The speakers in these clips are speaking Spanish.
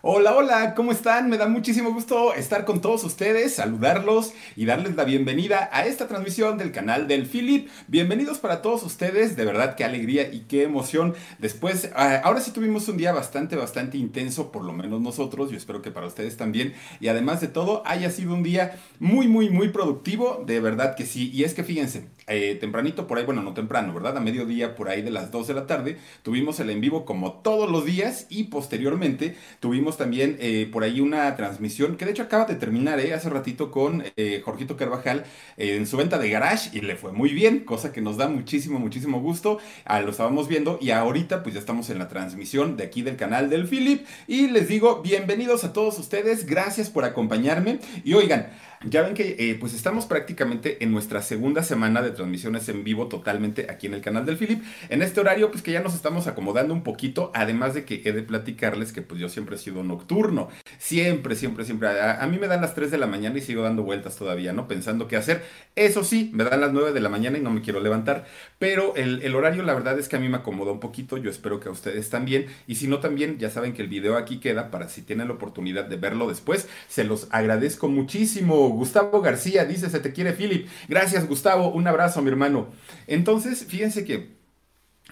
Hola, hola, ¿cómo están? Me da muchísimo gusto estar con todos ustedes, saludarlos y darles la bienvenida a esta transmisión del canal del Philip. Bienvenidos para todos ustedes, de verdad qué alegría y qué emoción. Después, ah, ahora sí tuvimos un día bastante, bastante intenso, por lo menos nosotros, yo espero que para ustedes también. Y además de todo, haya sido un día muy, muy, muy productivo, de verdad que sí. Y es que fíjense, eh, tempranito por ahí, bueno, no temprano, ¿verdad? A mediodía por ahí de las 2 de la tarde, tuvimos el en vivo como todos los días y posteriormente tuvimos también eh, por ahí una transmisión que de hecho acaba de terminar eh, hace ratito con eh, Jorgito Carvajal en su venta de garage y le fue muy bien, cosa que nos da muchísimo, muchísimo gusto. Ah, lo estábamos viendo y ahorita pues ya estamos en la transmisión de aquí del canal del Philip y les digo bienvenidos a todos ustedes, gracias por acompañarme y oigan, ya ven que eh, pues estamos prácticamente en nuestra segunda semana de transmisiones en vivo totalmente aquí en el canal del Philip. En este horario pues que ya nos estamos acomodando un poquito, además de que he de platicarles que pues yo siempre he sido nocturno. Siempre, siempre, siempre. A, mí me dan las 3 de la mañana y sigo dando vueltas todavía, ¿no? Pensando qué hacer. Eso sí, me dan las 9 de la mañana y no me quiero levantar. Pero el, el horario la verdad es que a mí me acomoda un poquito. Yo espero que a ustedes también. Y si no también, ya saben que el video aquí queda para si tienen la oportunidad de verlo después. Se los agradezco muchísimo. Gustavo García dice, se te quiere Philip. Gracias Gustavo, un abrazo mi hermano. Entonces, fíjense que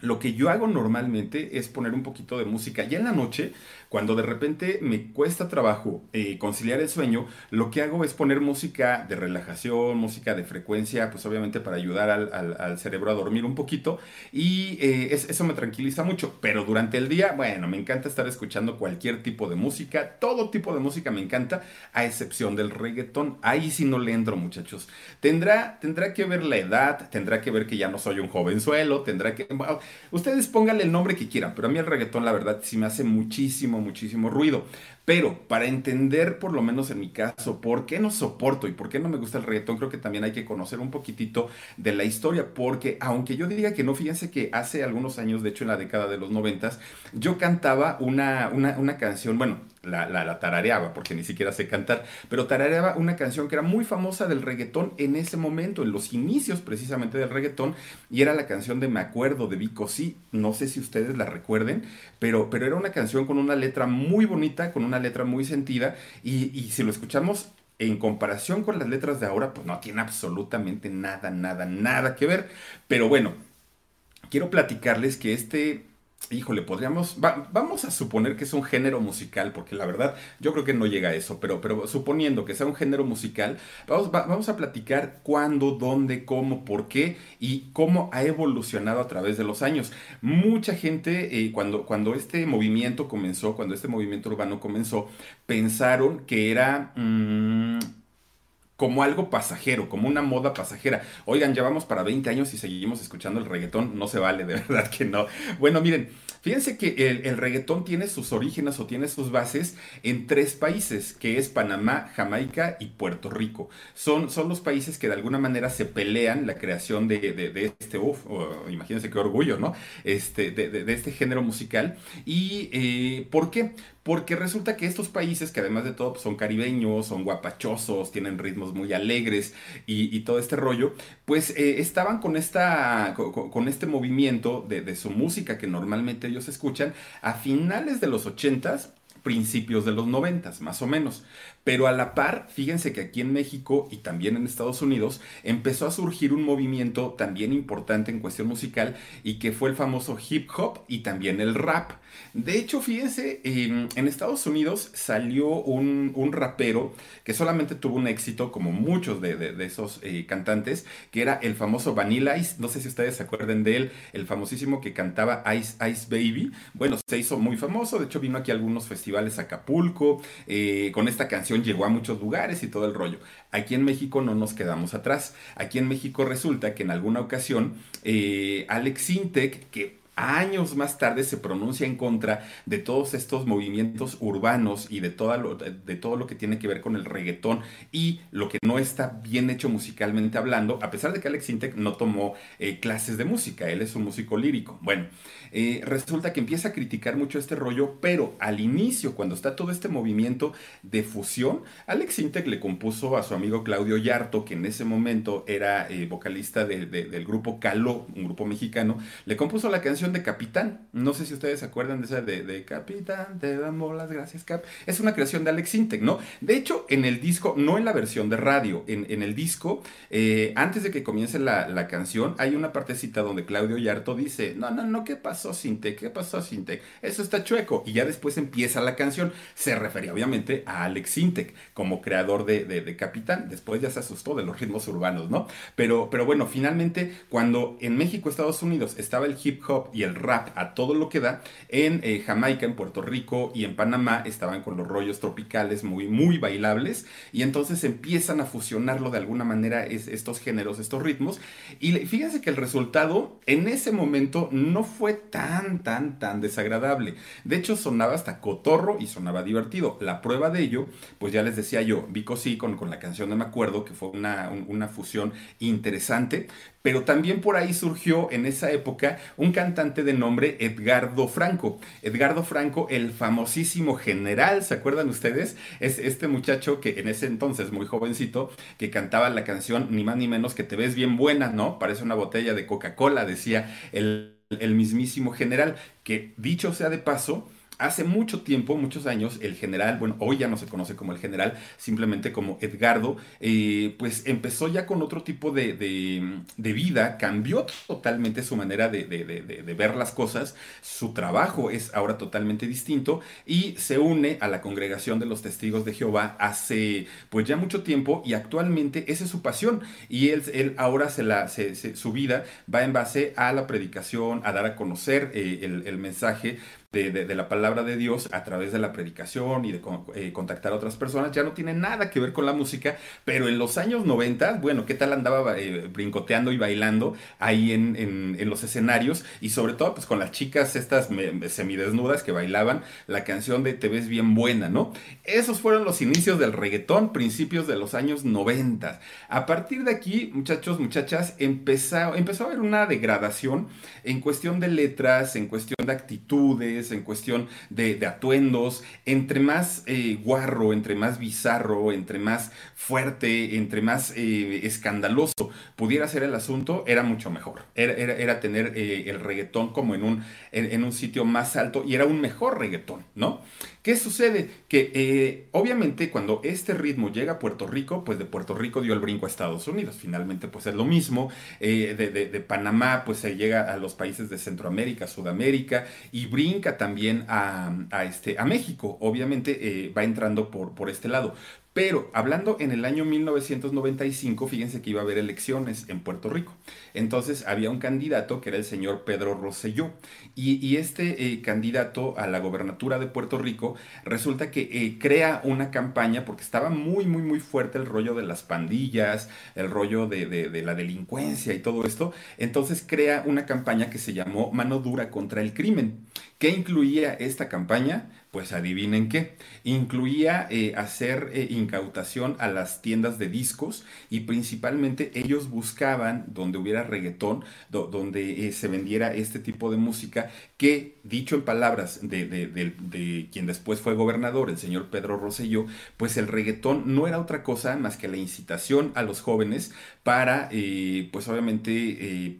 lo que yo hago normalmente es poner un poquito de música. Y en la noche cuando de repente me cuesta trabajo eh, conciliar el sueño, lo que hago es poner música de relajación, música de frecuencia, pues obviamente para ayudar al, cerebro a dormir un poquito. Y eh, eso me tranquiliza mucho. Pero durante el día, bueno, me encanta estar escuchando cualquier tipo de música. Todo tipo de música me encanta, a excepción del reggaetón. Ahí sí no le entro, muchachos. Tendrá, tendrá que ver la edad, tendrá que ver que ya no soy un jovenzuelo, tendrá que... ustedes pónganle el nombre que quieran, pero a mí el reggaetón, la verdad, sí me hace muchísimo muchísimo, ruido. Pero para entender, por lo menos en mi caso, por qué no soporto y por qué no me gusta el reggaetón, creo que también hay que conocer un poquitito de la historia. Porque aunque yo diga que no, fíjense que hace algunos años, de hecho en la década de los noventas, yo cantaba una, una, una canción, bueno, la, tarareaba, porque ni siquiera sé cantar, pero tarareaba una canción que era muy famosa del reggaetón en ese momento, en los inicios precisamente del reggaetón, y era la canción de Me Acuerdo de Vico Sí, no sé si ustedes la recuerden, pero, pero era una canción con una letra muy bonita, con una letra muy sentida y, y si lo escuchamos en comparación con las letras de ahora, pues no tiene absolutamente nada, nada, nada que ver. Pero bueno, quiero platicarles que este híjole, podríamos, vamos a suponer que es un género musical, porque la verdad yo creo que no llega a eso, pero, pero suponiendo que sea un género musical, vamos, vamos a platicar cuándo, dónde, cómo, por qué y cómo ha evolucionado a través de los años. Mucha gente, eh, cuando, cuando este movimiento comenzó, cuando este movimiento urbano comenzó, pensaron que era... Mm, como algo pasajero, como una moda pasajera. Oigan, ya vamos para 20 años y seguimos escuchando el reggaetón, no se vale, de verdad que no. Bueno, miren, fíjense que el, reggaetón tiene sus orígenes o tiene sus bases en tres países, que es Panamá, Jamaica y Puerto Rico. Son, son los países que de alguna manera se pelean la creación de, este, uff, imagínense qué orgullo, ¿no? Este, de, este género musical. ¿Y eh, por qué? Porque resulta que estos países, que además de todo pues, son caribeños, son guapachosos, tienen ritmos muy alegres y, todo este rollo, pues eh, estaban con, esta, con, este movimiento de, su música que normalmente ellos escuchan a finales de los ochentas principios de los noventas, más o menos. Pero a la par, fíjense que aquí en México y también en Estados Unidos empezó a surgir un movimiento también importante en cuestión musical y que fue el famoso hip hop y también el rap. De hecho, fíjense, en, Estados Unidos salió un, rapero que solamente tuvo un éxito, como muchos de, esos eh, cantantes, que era el famoso Vanilla Ice. No sé si ustedes se acuerdan de él, el famosísimo que cantaba Ice Ice Baby. Bueno, se hizo muy famoso, de hecho vino aquí a algunos festivales Acapulco, eh, con esta canción llegó a muchos lugares y todo el rollo. Aquí en México no nos quedamos atrás. Aquí en México resulta que en alguna ocasión eh, Alex Sintek, que años más tarde se pronuncia en contra de todos estos movimientos urbanos y de, todo lo que tiene que ver con el reggaetón y lo que no está bien hecho musicalmente hablando, a pesar de que Alex Intec no tomó eh, clases de música, él es un músico lírico. Bueno, eh, resulta que empieza a criticar mucho este rollo, pero al inicio, cuando está todo este movimiento de fusión, Alex Intec le compuso a su amigo Claudio Yarto, que en ese momento era eh, vocalista del grupo Caló, un grupo mexicano, le compuso la canción de Capitán. No sé si ustedes se acuerdan de esa de, Capitán, te damos las gracias, Cap. Es una creación de Alex Intec, ¿no? De hecho, en el disco, no en la versión de radio, en, el disco, eh, antes de que comience la, canción, hay una partecita donde Claudio Yarto dice, no, no, no, ¿qué pasó, Sintec? ¿Qué pasó, Sintec? Eso está chueco. Y ya después empieza la canción. Se refería, obviamente, a Alex Intec como creador de, Capitán. Después ya se asustó de los ritmos urbanos, ¿no? Pero, pero bueno, finalmente, cuando en México, Estados Unidos, estaba el hip hop y el rap a todo lo que da. En eh, Jamaica, en Puerto Rico y en Panamá estaban con los rollos tropicales muy, muy bailables y entonces empiezan a fusionarlo de alguna manera estos géneros, estos ritmos. Y fíjense que el resultado en ese momento no fue tan, tan, tan desagradable. De hecho, sonaba hasta cotorro y sonaba divertido. La prueba de ello, pues ya les decía yo, Vico sí con, con la canción de Me Acuerdo, que fue una, una fusión interesante, pero también por ahí surgió en esa época un cantante de nombre Edgardo Franco. Edgardo Franco, el famosísimo general, ¿se acuerdan ustedes? Es este muchacho que en ese entonces, muy jovencito, que cantaba la canción ni más ni menos que te ves bien buena, ¿no? Parece una botella de Coca-Cola, decía el, el mismísimo general, que dicho sea de paso, Hace mucho tiempo, muchos años, el general, bueno, hoy ya no se conoce como el general, simplemente como Edgardo, eh, pues empezó ya con otro tipo de, vida, cambió totalmente su manera de, ver las cosas, su trabajo es ahora totalmente distinto y se une a la congregación de los testigos de Jehová hace pues ya mucho tiempo y actualmente esa es su pasión y él, él ahora se la, su vida va en base a la predicación, a dar a conocer eh, el mensaje de, la palabra de Dios a través de la predicación y de eh, contactar a otras personas, ya no tiene nada que ver con la música, pero en los años 90, bueno, ¿qué tal andaba eh, brincoteando y bailando ahí en, en, los escenarios? Y sobre todo, pues con las chicas estas semidesnudas que bailaban la canción de Te ves bien buena, ¿no? Esos fueron los inicios del reggaetón, principios de los años 90. A partir de aquí, muchachos, muchachas, empezó, empezó a haber una degradación en cuestión de letras, en cuestión de actitudes, en cuestión de, atuendos, entre más eh, guarro, entre más bizarro, entre más fuerte, entre más eh, escandaloso pudiera ser el asunto, era mucho mejor. Era, tener eh, el reggaetón como en un, en, un sitio más alto y era un mejor reggaetón, ¿no? ¿Qué sucede? Que obviamente cuando este ritmo llega a Puerto Rico, pues de Puerto Rico dio el brinco a Estados Unidos. Finalmente, pues es lo mismo. de, Panamá, pues se llega a los países de Centroamérica, Sudamérica y brinca también a, este, México. Obviamente eh, va entrando por este lado. Pero hablando en el año 1995, fíjense que iba a haber elecciones en Puerto Rico. Entonces había un candidato que era el señor Pedro Rosselló. Y, este eh, candidato a la gobernatura de Puerto Rico resulta que eh, crea una campaña porque estaba muy, muy, muy fuerte el rollo de las pandillas, el rollo de, de la delincuencia y todo esto. Entonces crea una campaña que se llamó Mano Dura contra el Crimen. ¿Qué incluía esta campaña? Pues adivinen qué. Incluía eh, hacer eh, incautación a las tiendas de discos y principalmente ellos buscaban donde hubiera reggaetón, donde eh, se vendiera este tipo de música que, dicho en palabras de, de, quien después fue gobernador, el señor Pedro Rosselló, pues el reggaetón no era otra cosa más que la incitación a los jóvenes para, pues obviamente,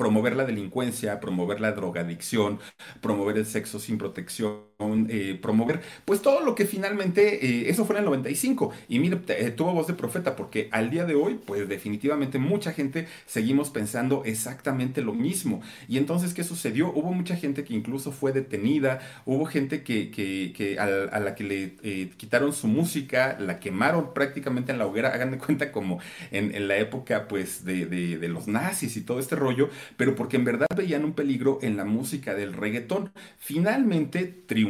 promover la delincuencia, promover la drogadicción, promover el sexo sin protección, eh, promover, pues todo lo que finalmente, eh, eso fue en el 95. Y mire, eh, tuvo voz de profeta, porque al día de hoy, pues definitivamente mucha gente seguimos pensando exactamente lo mismo. Y entonces, ¿qué sucedió? Hubo mucha gente que incluso fue detenida, hubo gente que, que, a, la que le quitaron su música, la quemaron prácticamente en la hoguera, hagan de cuenta como en, la época, pues, de, de los nazis y todo este rollo, pero porque en verdad veían un peligro en la música del reggaetón. Finalmente triunfó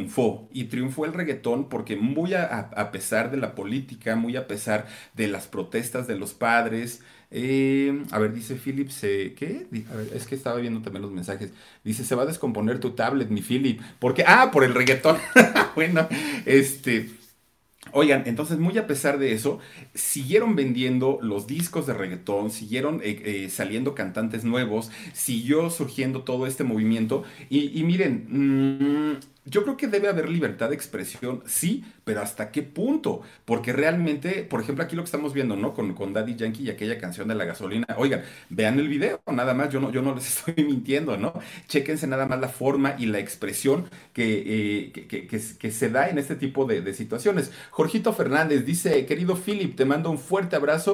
y triunfó el reggaetón porque muy a, pesar de la política, muy a pesar de las protestas de los padres, eh, a ver, dice Philip, ¿qué? A ver, es que estaba viendo también los mensajes. Dice, se va a descomponer tu tablet, mi Philip. ¿Por qué? Ah, por el reggaetón. bueno, este, Oigan, entonces muy a pesar de eso, siguieron vendiendo los discos de reggaetón, siguieron eh, eh, saliendo cantantes nuevos, siguió surgiendo todo este movimiento y, miren, mm, yo creo que debe haber libertad de expresión, sí, pero ¿hasta qué punto? Porque realmente, por ejemplo, aquí lo que estamos viendo, ¿no? Con, con Daddy Yankee y aquella canción de la gasolina. Oigan, vean el video, nada más, yo no, yo no les estoy mintiendo, ¿no? Chéquense nada más la forma y la expresión que, eh, que, se da en este tipo de, de situaciones. Jorgito Fernández dice, querido Philip, te mando un fuerte abrazo.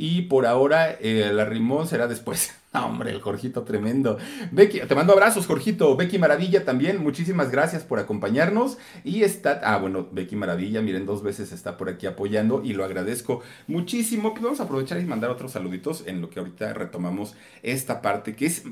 Y por ahora eh, la rimón será después. hombre, el Jorgito tremendo. Becky, te mando abrazos, Jorgito. Becky Maravilla también, muchísimas gracias por acompañarnos. Y está, ah, bueno, Becky Maravilla, miren, dos veces está por aquí apoyando y lo agradezco muchísimo. Pues vamos a aprovechar y mandar otros saluditos en lo que ahorita retomamos esta parte que es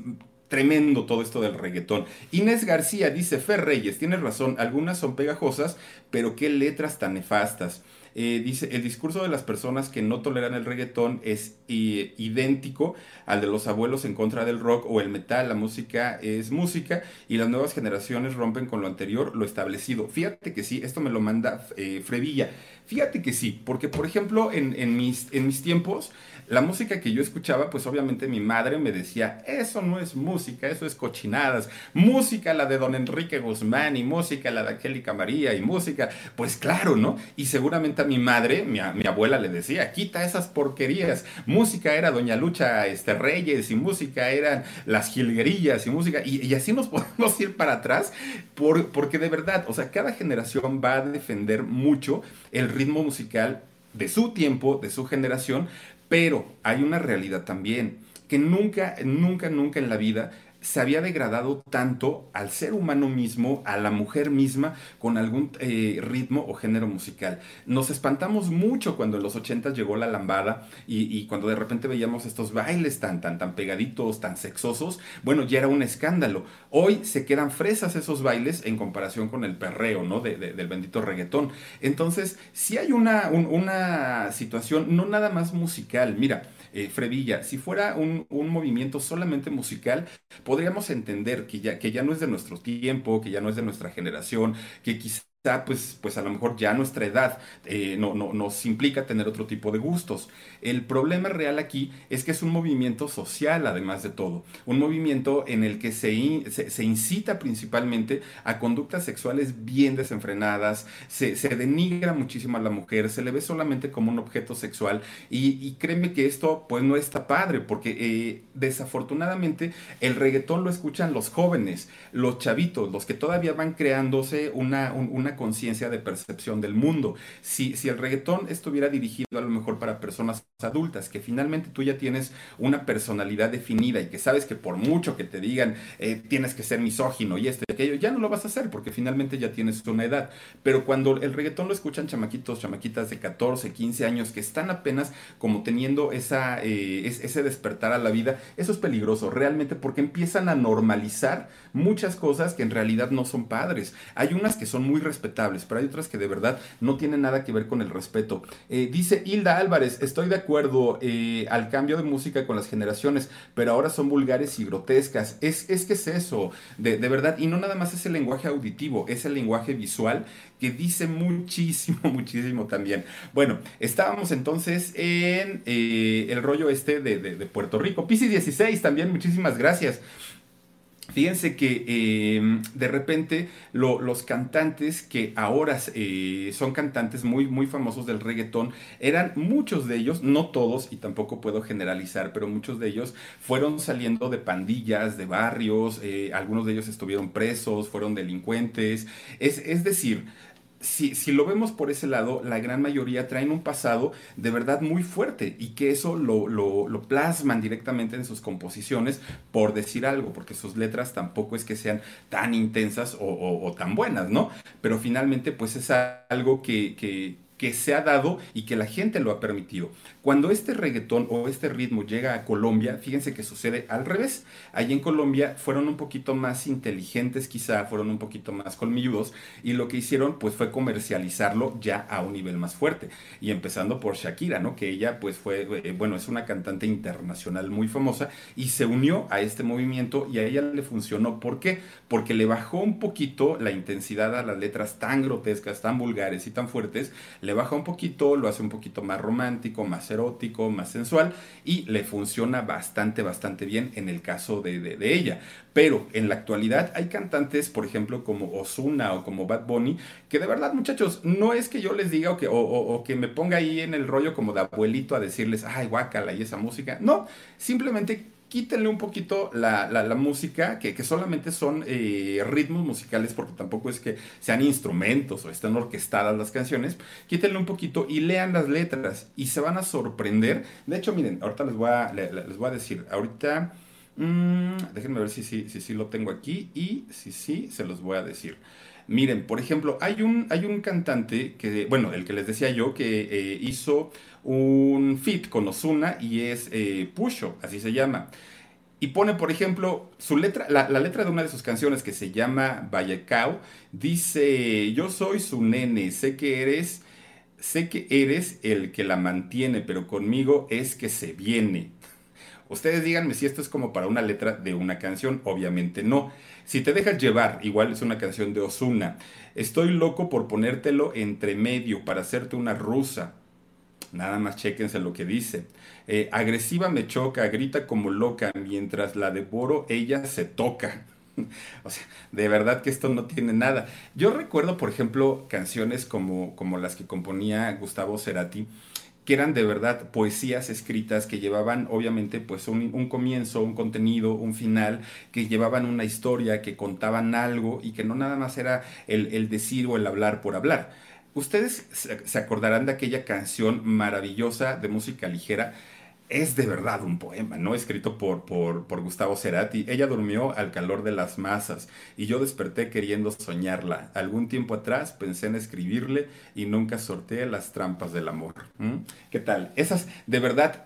tremendo todo esto del reggaetón. Inés García dice, Fer Reyes, tienes razón, algunas son pegajosas, pero qué letras tan nefastas. Eh, dice, el discurso de las personas que no toleran el reggaetón es idéntico al de los abuelos en contra del rock o el metal. La música es música y las nuevas generaciones rompen con lo anterior, lo establecido. Fíjate que sí, esto me lo manda eh, Frevilla. Fíjate que sí, porque por ejemplo en, mis, en mis tiempos la música que yo escuchaba, pues obviamente mi madre me decía, eso no es música, eso es cochinadas. Música la de don Enrique Guzmán y música la de Angélica María y música, pues claro, ¿no? Y seguramente a mi madre, mi, abuela le decía, quita esas porquerías. Música era doña Lucha este, Reyes y música eran las jilguerillas y música, y, así nos podemos ir para atrás, por, porque de verdad, o sea, cada generación va a defender mucho el ritmo musical de su tiempo, de su generación, pero hay una realidad también, que nunca, nunca, nunca en la vida se había degradado tanto al ser humano mismo, a la mujer misma, con algún eh, ritmo o género musical. Nos espantamos mucho cuando en los 80 llegó la lambada y, cuando de repente veíamos estos bailes tan, tan, tan pegaditos, tan sexosos, bueno, ya era un escándalo. Hoy se quedan fresas esos bailes en comparación con el perreo, ¿no? del bendito reggaetón. Entonces, si hay una, una situación no nada más musical, mira, eh, Fredilla, si fuera un, movimiento solamente musical, podríamos entender que ya, que ya no es de nuestro tiempo, que ya no es de nuestra generación, que quizá pues, pues a lo mejor ya nuestra edad eh, no, no, nos implica tener otro tipo de gustos. El problema real aquí es que es un movimiento social, además de todo. Un movimiento en el que se, se, incita principalmente a conductas sexuales bien desenfrenadas, se, denigra muchísimo a la mujer, se le ve solamente como un objeto sexual y, créeme que esto pues no está padre porque eh, desafortunadamente el reggaetón lo escuchan los jóvenes, los chavitos, los que todavía van creándose una, una conciencia de percepción del mundo. Si, si el reggaetón estuviera dirigido a lo mejor para personas adultas, que finalmente tú ya tienes una personalidad definida y que sabes que por mucho que te digan eh, tienes que ser misógino y esto y aquello, ya no lo vas a hacer porque finalmente ya tienes una edad. Pero cuando el reggaetón lo escuchan chamaquitos, chamaquitas de 14, 15 años que están apenas como teniendo esa, eh, ese despertar a la vida, eso es peligroso realmente porque empiezan a normalizar muchas cosas que en realidad no son padres. Hay unas que son muy respetables, pero hay otras que de verdad no tienen nada que ver con el respeto. Eh, dice Hilda Álvarez, estoy de acuerdo eh, al cambio de música con las generaciones, pero ahora son vulgares y grotescas. Es, es que es eso, de, de verdad, y no nada más es el lenguaje auditivo, es el lenguaje visual que dice muchísimo, muchísimo también. Bueno, estábamos entonces en eh, el rollo este de, de, de Puerto Rico. Pisi 16 también, muchísimas gracias. Fíjense que eh, de repente los cantantes que ahora eh, son cantantes muy, muy famosos del reggaetón, eran muchos de ellos, no todos, y tampoco puedo generalizar, pero muchos de ellos fueron saliendo de pandillas, de barrios, eh, algunos de ellos estuvieron presos, fueron delincuentes. Es, es decir, si, si, lo vemos por ese lado, la gran mayoría traen un pasado de verdad muy fuerte y que eso lo, lo, plasman directamente en sus composiciones, por decir algo, porque sus letras tampoco es que sean tan intensas o, o, o tan buenas, ¿no? Pero finalmente, pues es algo que, que que se ha dado y que la gente lo ha permitido. Cuando este reggaetón o este ritmo llega a Colombia, fíjense que sucede al revés. Allí en Colombia fueron un poquito más inteligentes quizá, fueron un poquito más colmilludos y lo que hicieron pues fue comercializarlo ya a un nivel más fuerte. Y empezando por Shakira, ¿no? Que ella pues fue, eh, bueno, es una cantante internacional muy famosa y se unió a este movimiento y a ella le funcionó. ¿Por qué? Porque le bajó un poquito la intensidad a las letras tan grotescas, tan vulgares y tan fuertes le baja un poquito, lo hace un poquito más romántico, más erótico, más sensual y le funciona bastante, bastante bien en el caso de, de, ella. Pero en la actualidad hay cantantes, por ejemplo, como Osuna o como Bad Bunny, que de verdad, muchachos, no es que yo les diga o que, o que me ponga ahí en el rollo como de abuelito a decirles, ay, guácala y esa música. No, simplemente quítenle un poquito la, la, música, que, que, solamente son eh, ritmos musicales, porque tampoco es que sean instrumentos o estén orquestadas las canciones, quítenle un poquito y lean las letras y se van a sorprender. De hecho, miren, ahorita les voy a, les, voy a decir, ahorita, mmm, déjenme ver si sí si, si, si, lo tengo aquí y si sí, se los voy a decir. Miren, por ejemplo, hay un, hay un cantante que, bueno, el que les decía yo, que eh, hizo un fit con Osuna y es eh, Pusho, así se llama. Y pone, por ejemplo, su letra, la, la, letra de una de sus canciones que se llama Vallecao, dice, yo soy su nene, sé que eres, sé que eres el que la mantiene, pero conmigo es que se viene. Ustedes díganme si esto es como para una letra de una canción, obviamente no. Si te dejas llevar, igual es una canción de Osuna. Estoy loco por ponértelo entre medio para hacerte una rusa. Nada más chequense lo que dice. Eh, agresiva me choca, grita como loca, mientras la devoro, ella se toca. O sea, de verdad que esto no tiene nada. Yo recuerdo, por ejemplo, canciones como, como las que componía Gustavo Cerati, que eran de verdad poesías escritas que llevaban obviamente pues un, un, comienzo, un contenido, un final, que llevaban una historia, que contaban algo y que no nada más era el, el decir o el hablar por hablar. Ustedes se acordarán de aquella canción maravillosa de música ligera, es de verdad un poema, ¿no? Escrito por, por, por, Gustavo Cerati. Ella durmió al calor de las masas y yo desperté queriendo soñarla. Algún tiempo atrás pensé en escribirle y nunca sorteé las trampas del amor. ¿Qué tal? Esas, de verdad,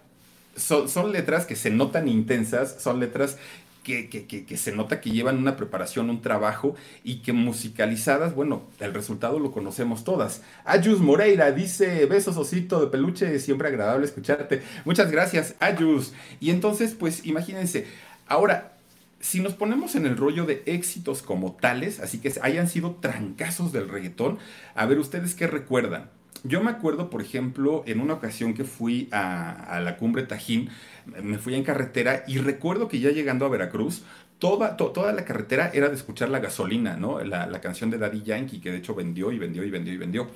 son, son letras que se notan intensas, son letras que, que, que, se nota que llevan una preparación, un trabajo y que musicalizadas, bueno, el resultado lo conocemos todas. Ayus Moreira dice, besos osito de peluche, siempre agradable escucharte. Muchas gracias, Ayus. Y entonces, pues imagínense, ahora, si nos ponemos en el rollo de éxitos como tales, así que hayan sido trancazos del reggaetón, a ver ustedes qué recuerdan. Yo me acuerdo, por ejemplo, en una ocasión que fui a, a, la cumbre Tajín, me fui en carretera y recuerdo que ya llegando a Veracruz, toda, to, toda la carretera era de escuchar la gasolina, ¿no? La, la, canción de Daddy Yankee, que de hecho vendió y vendió y vendió y vendió.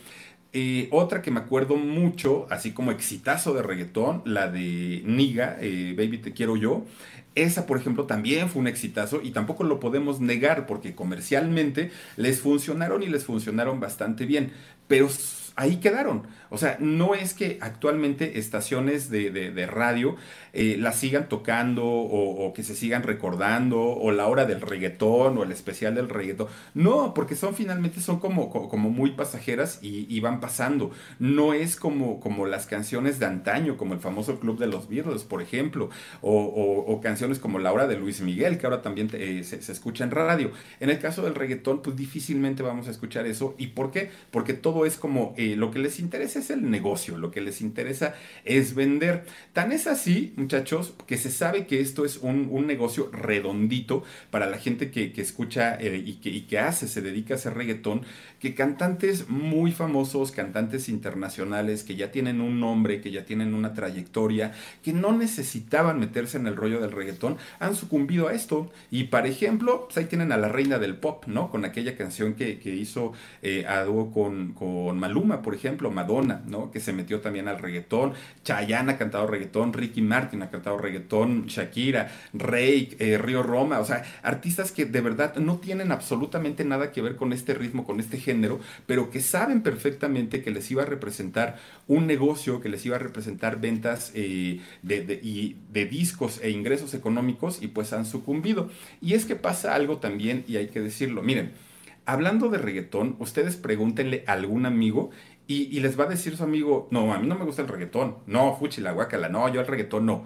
Eh, otra que me acuerdo mucho, así como exitazo de reggaetón, la de Niga, eh, Baby Te Quiero Yo. Esa, por ejemplo, también fue un exitazo y tampoco lo podemos negar porque comercialmente les funcionaron y les funcionaron bastante bien. Pero ahí quedaron. O sea, no es que actualmente estaciones de, radio eh, la sigan tocando o, que se sigan recordando o la hora del reggaetón o el especial del reggaetón. No, porque son finalmente son como, como muy pasajeras y, van pasando. No es como, como las canciones de antaño, como el famoso Club de los Beatles, por ejemplo, o, canciones como la hora de Luis Miguel, que ahora también eh, se, se escucha en radio. En el caso del reggaetón, pues difícilmente vamos a escuchar eso. ¿Y por qué? Porque todo es como eh, lo que les interesa es el negocio, lo que les interesa es vender. Tan es así, muchachos, que se sabe que esto es un, negocio redondito para la gente que, escucha eh, y, que, que hace, se dedica a hacer reggaetón, que cantantes muy famosos, cantantes internacionales, que ya tienen un nombre, que ya tienen una trayectoria, que no necesitaban meterse en el rollo del reggaetón, han sucumbido a esto. Y, por ejemplo, pues ahí tienen a la reina del pop, ¿no? Con aquella canción que, hizo eh, a dúo con, con Maluma, por ejemplo, Madonna, ¿no? Que se metió también al reggaetón. Chayanne ha cantado reggaetón, Ricky Martin ha cantado reggaetón, Shakira, Rey, eh, Río Roma, o sea, artistas que de verdad no tienen absolutamente nada que ver con este ritmo, con este género, pero que saben perfectamente que les iba a representar un negocio, que les iba a representar ventas eh, de, de discos e ingresos económicos y pues han sucumbido. Y es que pasa algo también y hay que decirlo. Miren, hablando de reggaetón, ustedes pregúntenle a algún amigo y, les va a decir su amigo, no, a mí no me gusta el reggaetón. No, fuchi la guacala, no, yo el reggaetón no.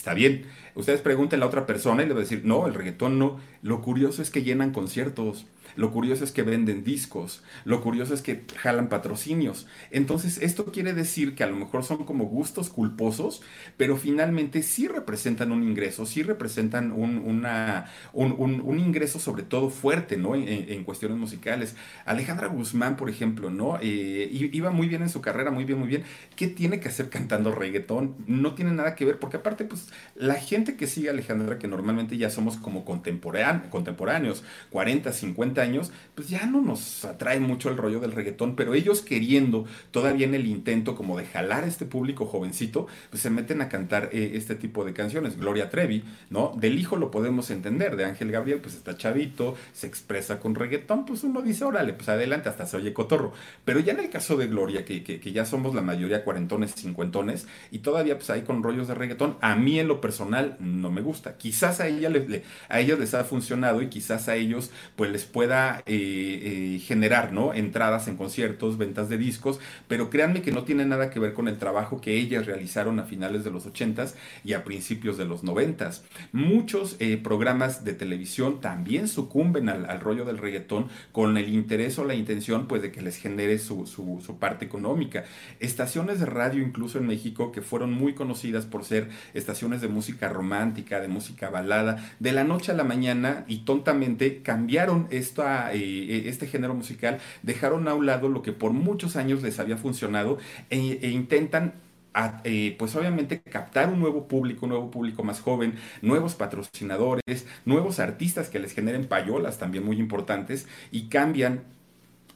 Está bien. Ustedes pregunten a la otra persona y le va a decir, no, el reggaetón no. Lo curioso es que llenan conciertos. Lo curioso es que venden discos, lo curioso es que jalan patrocinios. Entonces, esto quiere decir que a lo mejor son como gustos culposos, pero finalmente sí representan un ingreso, sí representan un, una, un, ingreso sobre todo fuerte, ¿no? En, cuestiones musicales. Alejandra Guzmán, por ejemplo, ¿no? Eh, iba muy bien en su carrera, muy bien, muy bien. ¿Qué tiene que hacer cantando reggaetón? No tiene nada que ver, porque aparte, pues, la gente que sigue a Alejandra, que normalmente ya somos como contemporáneos, 40, 50 años, pues ya no nos atrae mucho el rollo del reggaetón, pero ellos queriendo todavía en el intento como de jalar a este público jovencito, pues se meten a cantar eh, este tipo de canciones. Gloria Trevi, ¿no? Del hijo lo podemos entender, de Ángel Gabriel, pues está chavito, se expresa con reggaetón, pues uno dice, órale, pues adelante, hasta se oye cotorro. Pero ya en el caso de Gloria, que, que, ya somos la mayoría cuarentones, cincuentones, y todavía pues ahí con rollos de reggaetón, a mí en lo personal no me gusta. Quizás a, ella le, a ellos les ha funcionado y quizás a ellos pues les pueda eh, eh, generar ¿no? entradas en conciertos, ventas de discos, pero créanme que no tiene nada que ver con el trabajo que ellas realizaron a finales de los 80s y a principios de los 90s. Muchos eh, programas de televisión también sucumben al, rollo del reggaetón con el interés o la intención pues de que les genere su, su parte económica. Estaciones de radio incluso en México que fueron muy conocidas por ser estaciones de música romántica, de música balada, de la noche a la mañana y tontamente cambiaron esto eh, eh, este género musical, dejaron a un lado lo que por muchos años les había funcionado e, e intentan eh, pues obviamente captar un nuevo público, un nuevo público más joven, nuevos patrocinadores, nuevos artistas que les generen payolas también muy importantes y cambian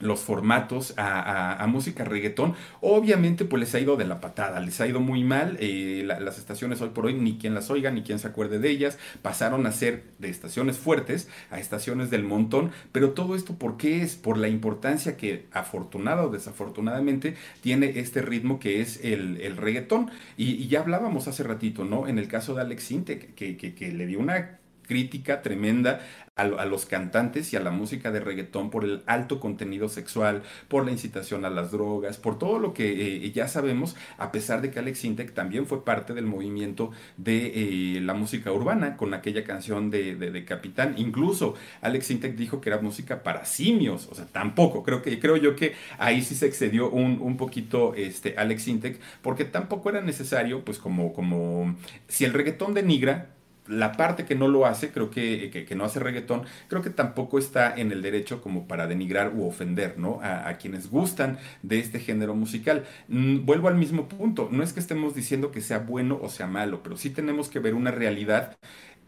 los formatos a, música reggaetón, obviamente pues les ha ido de la patada, les ha ido muy mal, eh, las estaciones hoy por hoy ni quien las oiga, ni quien se acuerde de ellas, pasaron a ser de estaciones fuertes a estaciones del montón, pero todo esto ¿por qué es? Por la importancia que afortunada o desafortunadamente tiene este ritmo que es el, reggaetón, y, ya hablábamos hace ratito, ¿no? En el caso de Alex Sintek, que, que le dio una crítica tremenda a, los cantantes y a la música de reggaetón por el alto contenido sexual, por la incitación a las drogas, por todo lo que eh, ya sabemos, a pesar de que Alex Intec también fue parte del movimiento de eh, la música urbana con aquella canción de, Capitán. Incluso Alex Intec dijo que era música para simios, o sea, tampoco. Creo, que, creo yo que ahí sí se excedió un, un poquito este, Alex Intec, porque tampoco era necesario, pues como, como si el reggaetón denigra, la parte que no lo hace, creo que, que, no hace reggaetón, creo que tampoco está en el derecho como para denigrar u ofender, ¿no? A, a quienes gustan de este género musical. Mm, vuelvo al mismo punto, no es que estemos diciendo que sea bueno o sea malo, pero sí tenemos que ver una realidad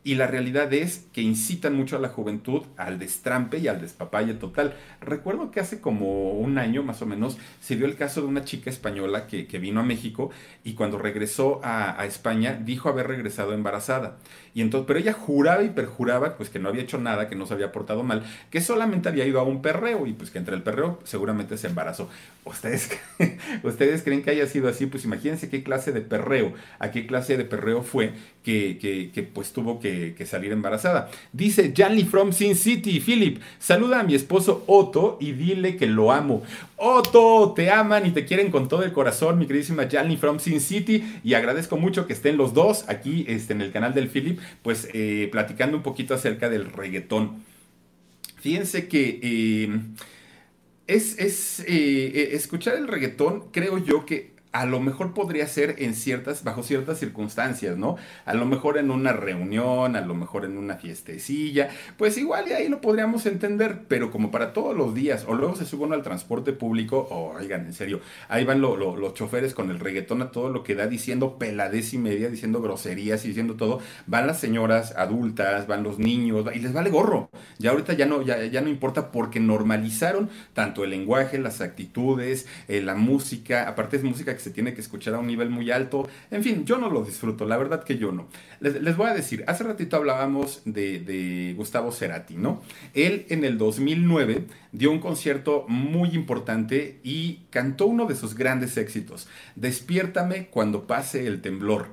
y la realidad es que incitan mucho a la juventud al destrampe y al despapalle total. Recuerdo que hace como un año más o menos se dio el caso de una chica española que, vino a México y cuando regresó a, a, España dijo haber regresado embarazada. Y entonces, pero ella juraba y perjuraba pues que no había hecho nada, que no se había portado mal, que solamente había ido a un perreo y pues que entre el perreo seguramente se embarazó. ¿Ustedes, ¿Ustedes creen que haya sido así? Pues imagínense qué clase de perreo, a qué clase de perreo fue que, que, que pues tuvo que que, salir embarazada. Dice Janly from Sin City, Philip, saluda a mi esposo Otto y dile que lo amo. Otto, te aman y te quieren con todo el corazón, mi queridísima Janly from Sin City, y agradezco mucho que estén los dos aquí este, en el canal del Philip, pues eh, platicando un poquito acerca del reggaetón. Fíjense que... Eh, es, es eh, escuchar el reggaetón, creo yo que a lo mejor podría ser en ciertas, bajo ciertas circunstancias, ¿no? A lo mejor en una reunión, a lo mejor en una fiestecilla, pues igual y ahí lo podríamos entender, pero como para todos los días, o luego se sube uno al transporte público, o oigan, en serio, ahí van los choferes con el reggaetón a todo lo que da, diciendo peladez y media, diciendo groserías y diciendo todo, van las señoras adultas, van los niños, y les vale gorro. Ya ahorita ya no, ya, ya no importa porque normalizaron tanto el lenguaje, las actitudes, eh, la música, aparte es música que se tiene que escuchar a un nivel muy alto. En fin, yo no lo disfruto, la verdad que yo no. Les, voy a decir, hace ratito hablábamos de, Gustavo Cerati, ¿no? Él en el 2009 dio un concierto muy importante y cantó uno de sus grandes éxitos, Despiértame cuando pase el temblor.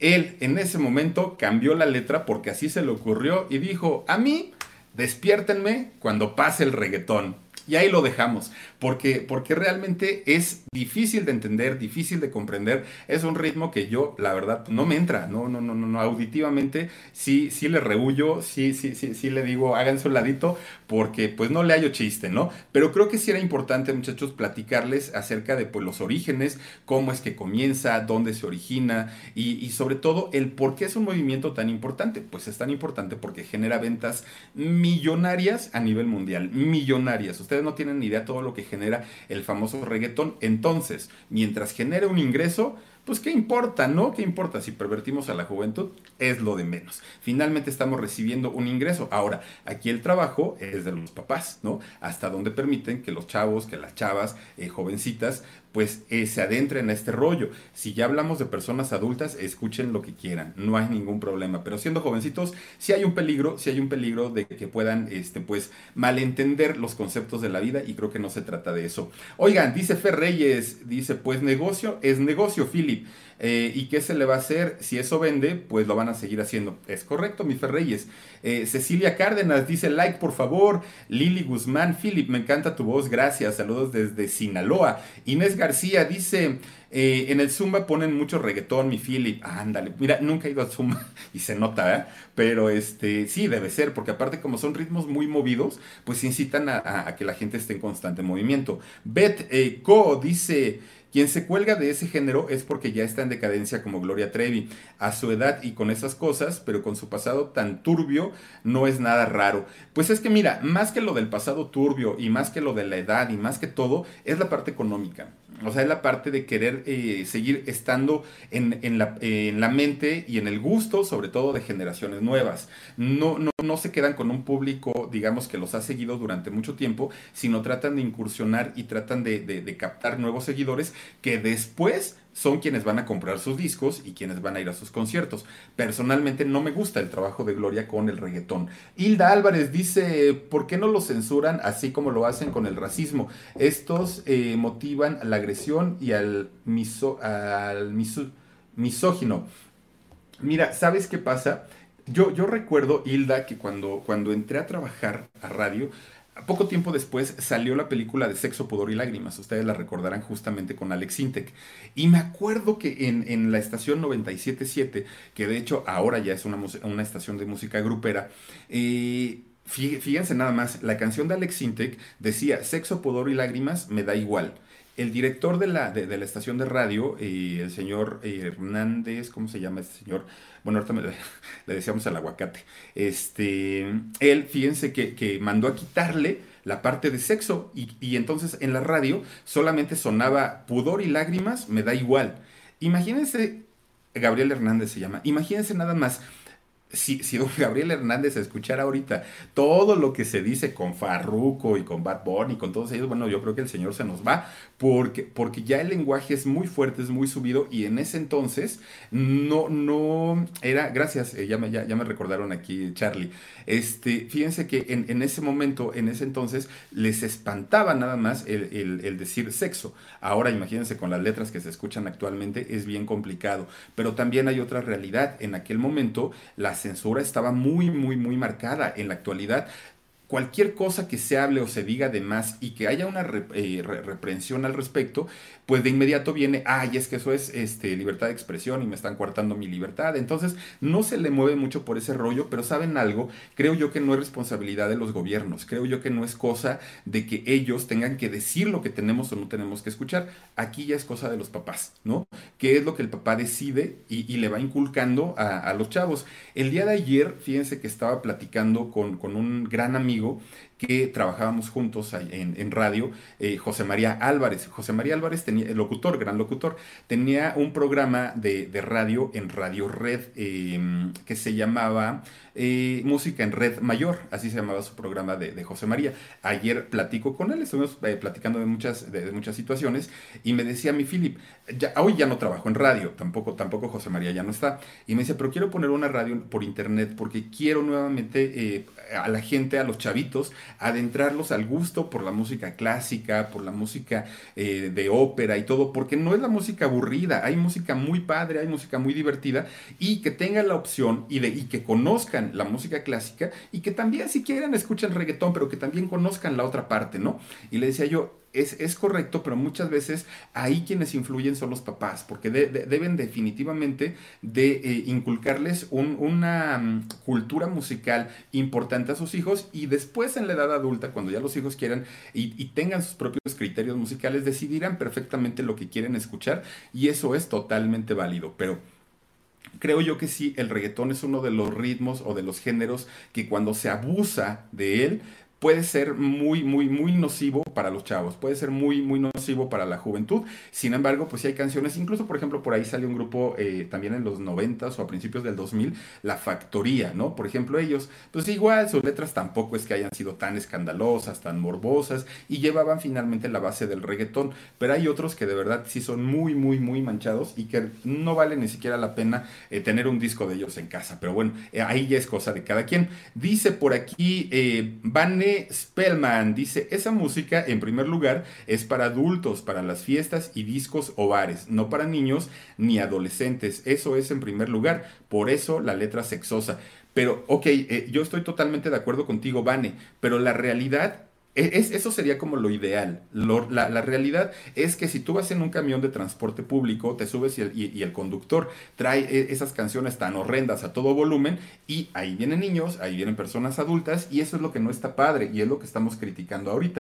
Él en ese momento cambió la letra porque así se le ocurrió y dijo, a mí, despiértenme cuando pase el reggaetón. Y ahí lo dejamos, porque, porque realmente es difícil de entender, difícil de comprender. Es un ritmo que yo, la verdad, no me entra, no, no, no, no, auditivamente sí, sí le rehuyo, sí, sí, sí, sí le digo, háganse un ladito, porque pues no le hallo chiste, ¿no? Pero creo que sí era importante, muchachos, platicarles acerca de pues los orígenes, cómo es que comienza, dónde se origina y, y sobre todo el por qué es un movimiento tan importante. Pues es tan importante porque genera ventas millonarias a nivel mundial, millonarias ustedes no tienen ni idea todo lo que genera el famoso reggaetón. Entonces, mientras genere un ingreso, pues qué importa, ¿no? ¿Qué importa si pervertimos a la juventud? Es lo de menos. Finalmente estamos recibiendo un ingreso. Ahora, aquí el trabajo es de los papás, ¿no? Hasta donde permiten que los chavos, que las chavas, eh, jovencitas, pues eh, se adentren a este rollo. Si ya hablamos de personas adultas, escuchen lo que quieran, no hay ningún problema. Pero siendo jovencitos, sí hay un peligro, sí hay un peligro de que puedan, este, pues, malentender los conceptos de la vida y creo que no se trata de eso. Oigan, dice Fer Reyes, dice, pues negocio es negocio, Philip. Eh, ¿Y qué se le va a hacer? Si eso vende, pues lo van a seguir haciendo. Es correcto, mi Ferreyes. Eh, Cecilia Cárdenas dice like, por favor. Lili Guzmán, Philip, me encanta tu voz, gracias. Saludos desde Sinaloa. Inés García dice, eh, en el Zumba ponen mucho reggaetón, mi Philip. ándale, mira, nunca he ido al Zumba y se nota, ¿eh? Pero este, sí, debe ser, porque aparte como son ritmos muy movidos, pues incitan a, que la gente esté en constante movimiento. Beth Co dice... Quien se cuelga de ese género es porque ya está en decadencia como Gloria Trevi, a su edad y con esas cosas, pero con su pasado tan turbio, no es nada raro. Pues es que mira, más que lo del pasado turbio y más que lo de la edad y más que todo, es la parte económica. O sea, es la parte de querer eh, seguir estando en, la, en, la, mente y en el gusto, sobre todo de generaciones nuevas. No, no, no se quedan con un público, digamos, que los ha seguido durante mucho tiempo, sino tratan de incursionar y tratan de, de captar nuevos seguidores que después son quienes van a comprar sus discos y quienes van a ir a sus conciertos. Personalmente no me gusta el trabajo de Gloria con el reggaetón. Hilda Álvarez dice, ¿por qué no lo censuran así como lo hacen con el racismo? Estos eh, motivan la agresión y al, al misógino. Mira, ¿sabes qué pasa? Yo, yo recuerdo, Hilda, que cuando, cuando entré a trabajar a radio, poco tiempo después salió la película de Sexo, Pudor y Lágrimas. Ustedes la recordarán justamente con Alex Intec. Y me acuerdo que en, la estación 97.7, que de hecho ahora ya es una, una estación de música grupera, eh, fíjense nada más, la canción de Alex Intec decía Sexo, Pudor y Lágrimas me da igual. El director de la, de, la estación de radio, eh, el señor Hernández, ¿cómo se llama este señor? Bueno, ahorita le decíamos al aguacate. Este, él, fíjense que, que mandó a quitarle la parte de sexo y, y, entonces en la radio solamente sonaba pudor y lágrimas, me da igual. Imagínense, Gabriel Hernández se llama, imagínense nada más si, si don Gabriel Hernández escuchara ahorita todo lo que se dice con Farruco y con Bad Bunny y con todos ellos, bueno, yo creo que el señor se nos va, porque, porque ya el lenguaje es muy fuerte, es muy subido, y en ese entonces no, no era, gracias, eh, ya, me, ya, me recordaron aquí, Charlie, este, fíjense que en, en, ese momento, en ese entonces, les espantaba nada más el, el decir sexo. Ahora imagínense con las letras que se escuchan actualmente, es bien complicado, pero también hay otra realidad. En aquel momento, las censura estaba muy, muy, muy marcada. En la actualidad cualquier cosa que se hable o se diga de más y que haya una eh, reprensión al respecto, pues de inmediato viene, ay, es que eso es este, libertad de expresión y me están coartando mi libertad. Entonces, no se le mueve mucho por ese rollo, pero saben algo, creo yo que no es responsabilidad de los gobiernos, creo yo que no es cosa de que ellos tengan que decir lo que tenemos o no tenemos que escuchar. Aquí ya es cosa de los papás, ¿no? ¿Qué es lo que el papá decide y, le va inculcando a, los chavos? El día de ayer, fíjense que estaba platicando con, con un gran amigo, que trabajábamos juntos en, radio, eh, José María Álvarez. José María Álvarez tenía, el locutor, gran locutor, tenía un programa de, radio en Radio Red em, que se llamaba eh, Música en Red Mayor, así se llamaba su programa de, José María. Ayer platico con él, estuvimos eh, platicando de muchas, de, muchas situaciones y me decía mi Philip, hoy ya no trabajo en radio, tampoco, tampoco José María ya no está. Y me dice, pero quiero poner una radio por internet porque quiero nuevamente a la gente, a los chavitos, adentrarlos al gusto por la música clásica, por la música eh, de ópera y todo, porque no es la música aburrida, hay música muy padre, hay música muy divertida y que tengan la opción y, de, y que conozcan la música clásica y que también si quieren escuchen reggaetón, pero que también conozcan la otra parte, ¿no? Y le decía yo, es, correcto, pero muchas veces ahí quienes influyen son los papás, porque deben definitivamente de eh, inculcarles una mm, cultura musical importante a sus hijos y después en la edad adulta, cuando ya los hijos quieran y, y tengan sus propios criterios musicales, decidirán perfectamente lo que quieren escuchar y eso es totalmente válido, pero creo yo que sí, el reggaetón es uno de los ritmos o de los géneros que cuando se abusa de él, puede ser muy, muy, muy nocivo para los chavos, puede ser muy, muy nocivo para la juventud. Sin embargo, pues sí hay canciones, incluso por ejemplo por ahí salió un grupo eh, también en los 90 o a principios del 2000, La Factoría, ¿no? Por ejemplo, ellos, pues igual sus letras tampoco es que hayan sido tan escandalosas, tan morbosas y llevaban finalmente la base del reggaetón, pero hay otros que de verdad sí son muy, muy, muy manchados y que no vale ni siquiera la pena eh, tener un disco de ellos en casa. Pero bueno, eh, ahí ya es cosa de cada quien. Dice por aquí, Vane Spellman dice, esa música en primer lugar es para adultos, para las fiestas y discos o bares, no para niños ni adolescentes. Eso es en primer lugar, por eso la letra sexosa. Pero, ok, eh, yo estoy totalmente de acuerdo contigo, Vane, pero la realidad es, eso sería como lo ideal. la, realidad es que si tú vas en un camión de transporte público, te subes y el, conductor trae e, esas canciones tan horrendas a todo volumen y ahí vienen niños, ahí vienen personas adultas y eso es lo que no está padre y es lo que estamos criticando ahorita.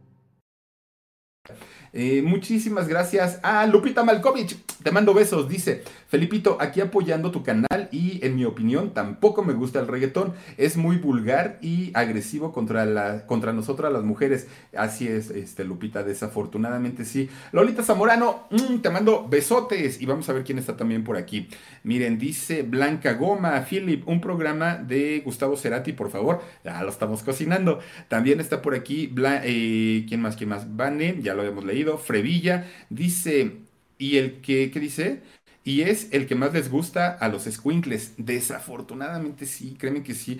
Eh, muchísimas gracias a Lupita Malkovich. Te mando besos. Dice, Felipito, aquí apoyando tu canal y en mi opinión tampoco me gusta el reggaetón. Es muy vulgar y agresivo contra, la, contra nosotras las mujeres. Así es, este, Lupita, desafortunadamente sí. Lolita Zamorano, mm, te mando besotes. Y vamos a ver quién está también por aquí. Miren, dice Blanca Goma, Philip, un programa de Gustavo Cerati, por favor. Ya lo estamos cocinando. También está por aquí, eh, ¿quién más? ¿Quién más? Vane, ya lo hemos leído. Frevilla, dice, y el que, ¿qué dice? Y es el que más les gusta a los squinkles. Desafortunadamente sí, créeme que sí.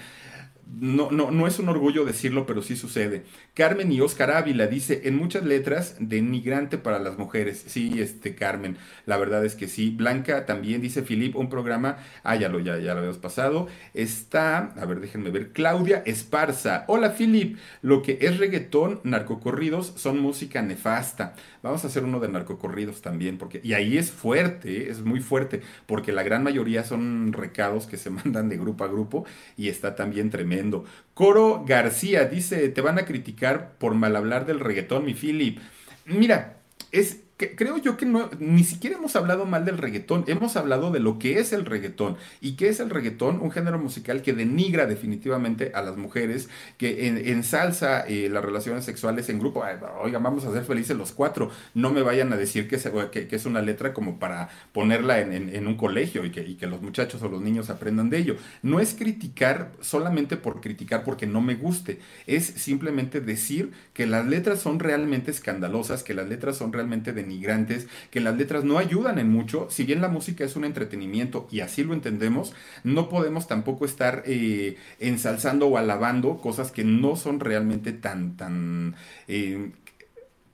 no, no, no es un orgullo decirlo, pero sí sucede. Carmen y Oscar Ávila dice, en muchas letras, denigrante para las mujeres. Sí, este Carmen, la verdad es que sí. Blanca también dice, Filip, un programa, ah, ya lo, ya, ya lo habíamos pasado. Está, a ver, déjenme ver, Claudia Esparza. Hola, Filip, lo que es reggaetón, narcocorridos, son música nefasta. Vamos a hacer uno de narcocorridos también, porque, y ahí es fuerte, es muy fuerte, porque la gran mayoría son recados que se mandan de grupo a grupo y está también tremendo. Coro García dice, te van a criticar por mal hablar del reggaetón, mi Philip. Mira, es creo yo que no, ni siquiera hemos hablado mal del reggaetón, hemos hablado de lo que es el reggaetón. ¿Y qué es el reggaetón? Un género musical que denigra definitivamente a las mujeres, que ensalza eh, las relaciones sexuales en grupo. Oiga, vamos a ser felices los cuatro. No me vayan a decir que, que, es una letra como para ponerla en, un colegio y que, y que los muchachos o los niños aprendan de ello. No es criticar solamente por criticar porque no me guste, es simplemente decir que las letras son realmente escandalosas, que las letras son realmente de migrantes, que las letras no ayudan en mucho, si bien la música es un entretenimiento y así lo entendemos, no podemos tampoco estar eh, ensalzando o alabando cosas que no son realmente tan, tan... Eh,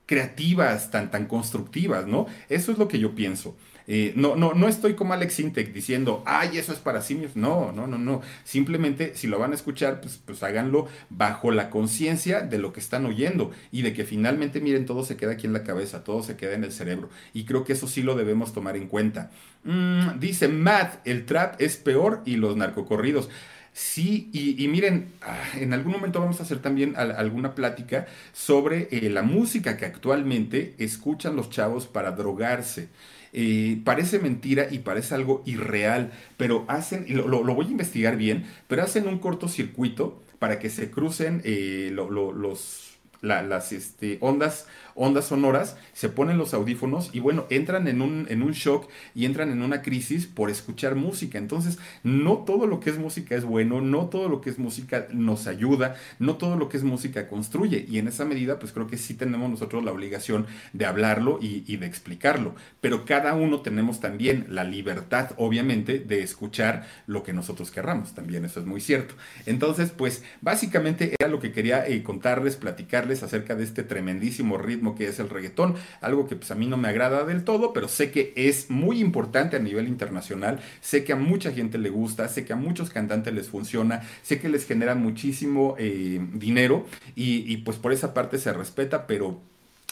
creativas, tan, tan constructivas, ¿no? Eso es lo que yo pienso. Eh, no, no, no estoy como Alex Intec diciendo, ay, eso es para simios. No, no, no, no. Simplemente, si lo van a escuchar, pues, pues háganlo bajo la conciencia de lo que están oyendo y de que finalmente, miren, todo se queda aquí en la cabeza, todo se queda en el cerebro. Y creo que eso sí lo debemos tomar en cuenta. Mm, dice Matt, el trap es peor y los narcocorridos. Sí, y, miren, ah, en algún momento vamos a hacer también alguna plática sobre eh, la música que actualmente escuchan los chavos para drogarse. Eh, parece mentira y parece algo irreal, pero hacen, y lo, voy a investigar bien, pero hacen un cortocircuito para que se crucen eh, los, las este, ondas ondas sonoras, se ponen los audífonos y bueno, entran en un, en un shock y entran en una crisis por escuchar música. Entonces, no todo lo que es música es bueno, no todo lo que es música nos ayuda, no todo lo que es música construye. Y en esa medida, pues creo que sí tenemos nosotros la obligación de hablarlo y, de explicarlo. Pero cada uno tenemos también la libertad, obviamente, de escuchar lo que nosotros querramos. También eso es muy cierto. Entonces, pues básicamente era lo que quería eh, contarles, platicarles acerca de este tremendísimo ritmo que es el reggaetón, algo que pues a mí no me agrada del todo, pero sé que es muy importante a nivel internacional, sé que a mucha gente le gusta, sé que a muchos cantantes les funciona, sé que les genera muchísimo eh, dinero y, pues por esa parte se respeta, pero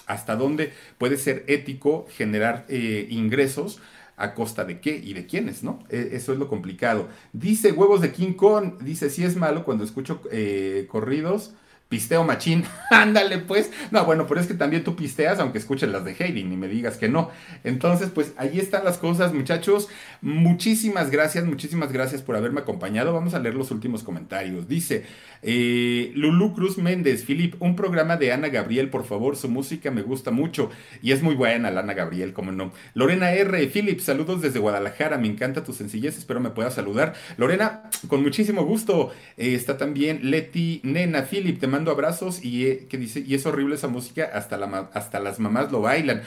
hasta dónde puede ser ético generar eh, ingresos a costa de qué y de quiénes, ¿no? E, eso es lo complicado. Dice Huevos de King Kong, dice, si es malo cuando escucho eh, corridos Pisteo machín, ándale pues. No, bueno, pero es que también tú pisteas, aunque escuches las de Heidi, ni me digas que no. Entonces, pues ahí están las cosas, muchachos. Muchísimas gracias, muchísimas gracias por haberme acompañado. Vamos a leer los últimos comentarios. Dice eh, Lulu Cruz Méndez, Filip, un programa de Ana Gabriel, por favor, su música me gusta mucho y es muy buena la Ana Gabriel, como no. Lorena R, Filip, saludos desde Guadalajara, me encanta tu sencillez, espero me puedas saludar. Lorena, con muchísimo gusto. Eh, está también Leti Nena, Filip, te mando abrazos y eh, que dice, y es horrible esa música, hasta, hasta las mamás lo bailan.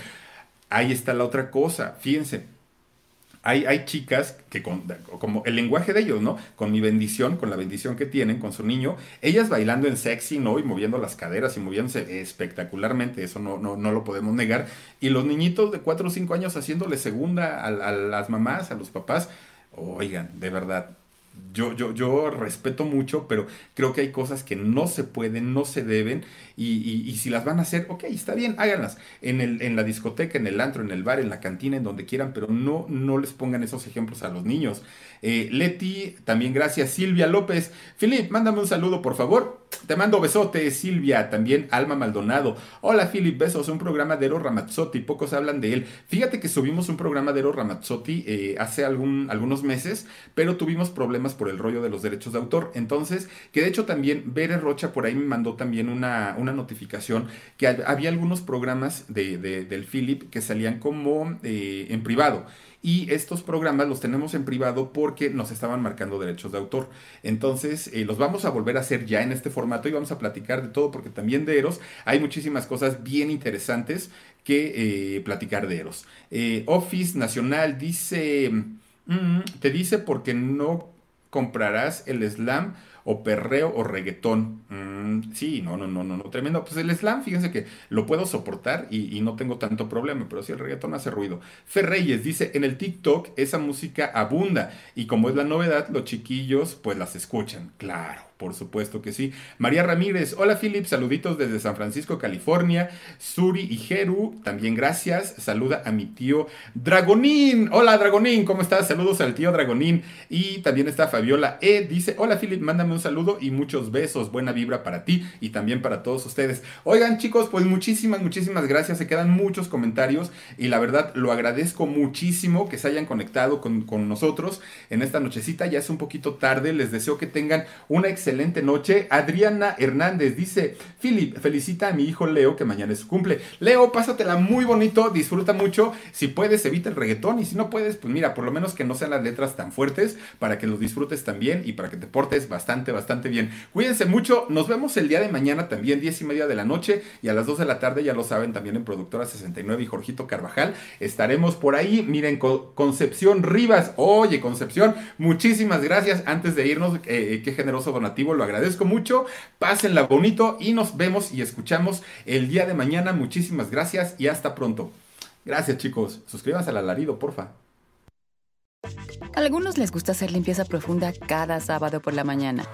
Ahí está la otra cosa, fíjense. Hay, hay, chicas que con, como el lenguaje de ellos, ¿no? Con mi bendición, con la bendición que tienen, con su niño, ellas bailando en sexy, ¿no? Y moviendo las caderas y moviéndose espectacularmente, eso no, no, no lo podemos negar. Y los niñitos de 4 o 5 años haciéndole segunda a, a las mamás, a los papás, oigan, de verdad, yo, yo, yo respeto mucho, pero creo que hay cosas que no se pueden, no se deben, y, si las van a hacer, ok, está bien, háganlas. En, el, en la discoteca, en el antro, en el bar, en la cantina, en donde quieran, pero no, no les pongan esos ejemplos a los niños. Eh, Leti, también gracias. Silvia López. Filip, mándame un saludo, por favor. Te mando besote, Silvia. También Alma Maldonado. Hola, Filip, besos. Un programa de Ero Ramazzotti. Pocos hablan de él. Fíjate que subimos un programa de Ero Ramazzotti eh, hace algunos meses, pero tuvimos problemas por el rollo de los derechos de autor. Entonces, que de hecho también Bere Rocha por ahí me mandó también una, una notificación que había algunos programas de, del Philip que salían como eh, en privado y estos programas los tenemos en privado porque nos estaban marcando derechos de autor. Entonces, eh, los vamos a volver a hacer ya en este formato y vamos a platicar de todo porque también de Eros hay muchísimas cosas bien interesantes que eh, platicar de Eros. Eh, Office Nacional dice, mm, te dice porque no comprarás el slam o perreo o reggaetón. Mm, sí, no, no, no, no, no, tremendo. Pues el slam, fíjense que lo puedo soportar y, y no tengo tanto problema, pero sí el reggaetón hace ruido. Ferreyes dice, en el TikTok esa música abunda y como es la novedad, los chiquillos pues las escuchan. Claro. Por supuesto que sí. María Ramírez, hola Philip, saluditos desde San Francisco, California. Suri y Jeru, también gracias. Saluda a mi tío Dragonín. Hola Dragonín, ¿cómo estás? Saludos al tío Dragonín. Y también está Fabiola E. Dice, hola Philip, mándame un saludo y muchos besos. Buena vibra para ti y también para todos ustedes. Oigan chicos, pues muchísimas, muchísimas gracias. Se quedan muchos comentarios y la verdad lo agradezco muchísimo que se hayan conectado con, con nosotros en esta nochecita. Ya es un poquito tarde. Les deseo que tengan una excelente excelente noche. Adriana Hernández dice, Philip, felicita a mi hijo Leo que mañana es su cumple. Leo, pásatela muy bonito, disfruta mucho. Si puedes, evita el reggaetón y si no puedes, pues mira, por lo menos que no sean las letras tan fuertes para que los disfrutes también y para que te portes bastante, bastante bien. Cuídense mucho, nos vemos el día de mañana también, 10 y media de la noche y a las 2 de la tarde, ya lo saben, también en Productora 69 y Jorgito Carvajal. Estaremos por ahí. Miren, Concepción Rivas, oye Concepción, muchísimas gracias. Antes de irnos, eh, eh, qué generoso donativo lo agradezco mucho. Pásenla bonito y nos vemos y escuchamos el día de mañana. Muchísimas gracias y hasta pronto. Gracias chicos. Suscríbanse al alarido, porfa. A algunos les gusta hacer limpieza profunda cada sábado por la mañana.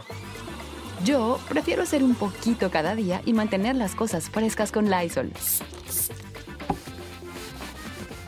Yo prefiero hacer un poquito cada día y mantener las cosas frescas con Lysol.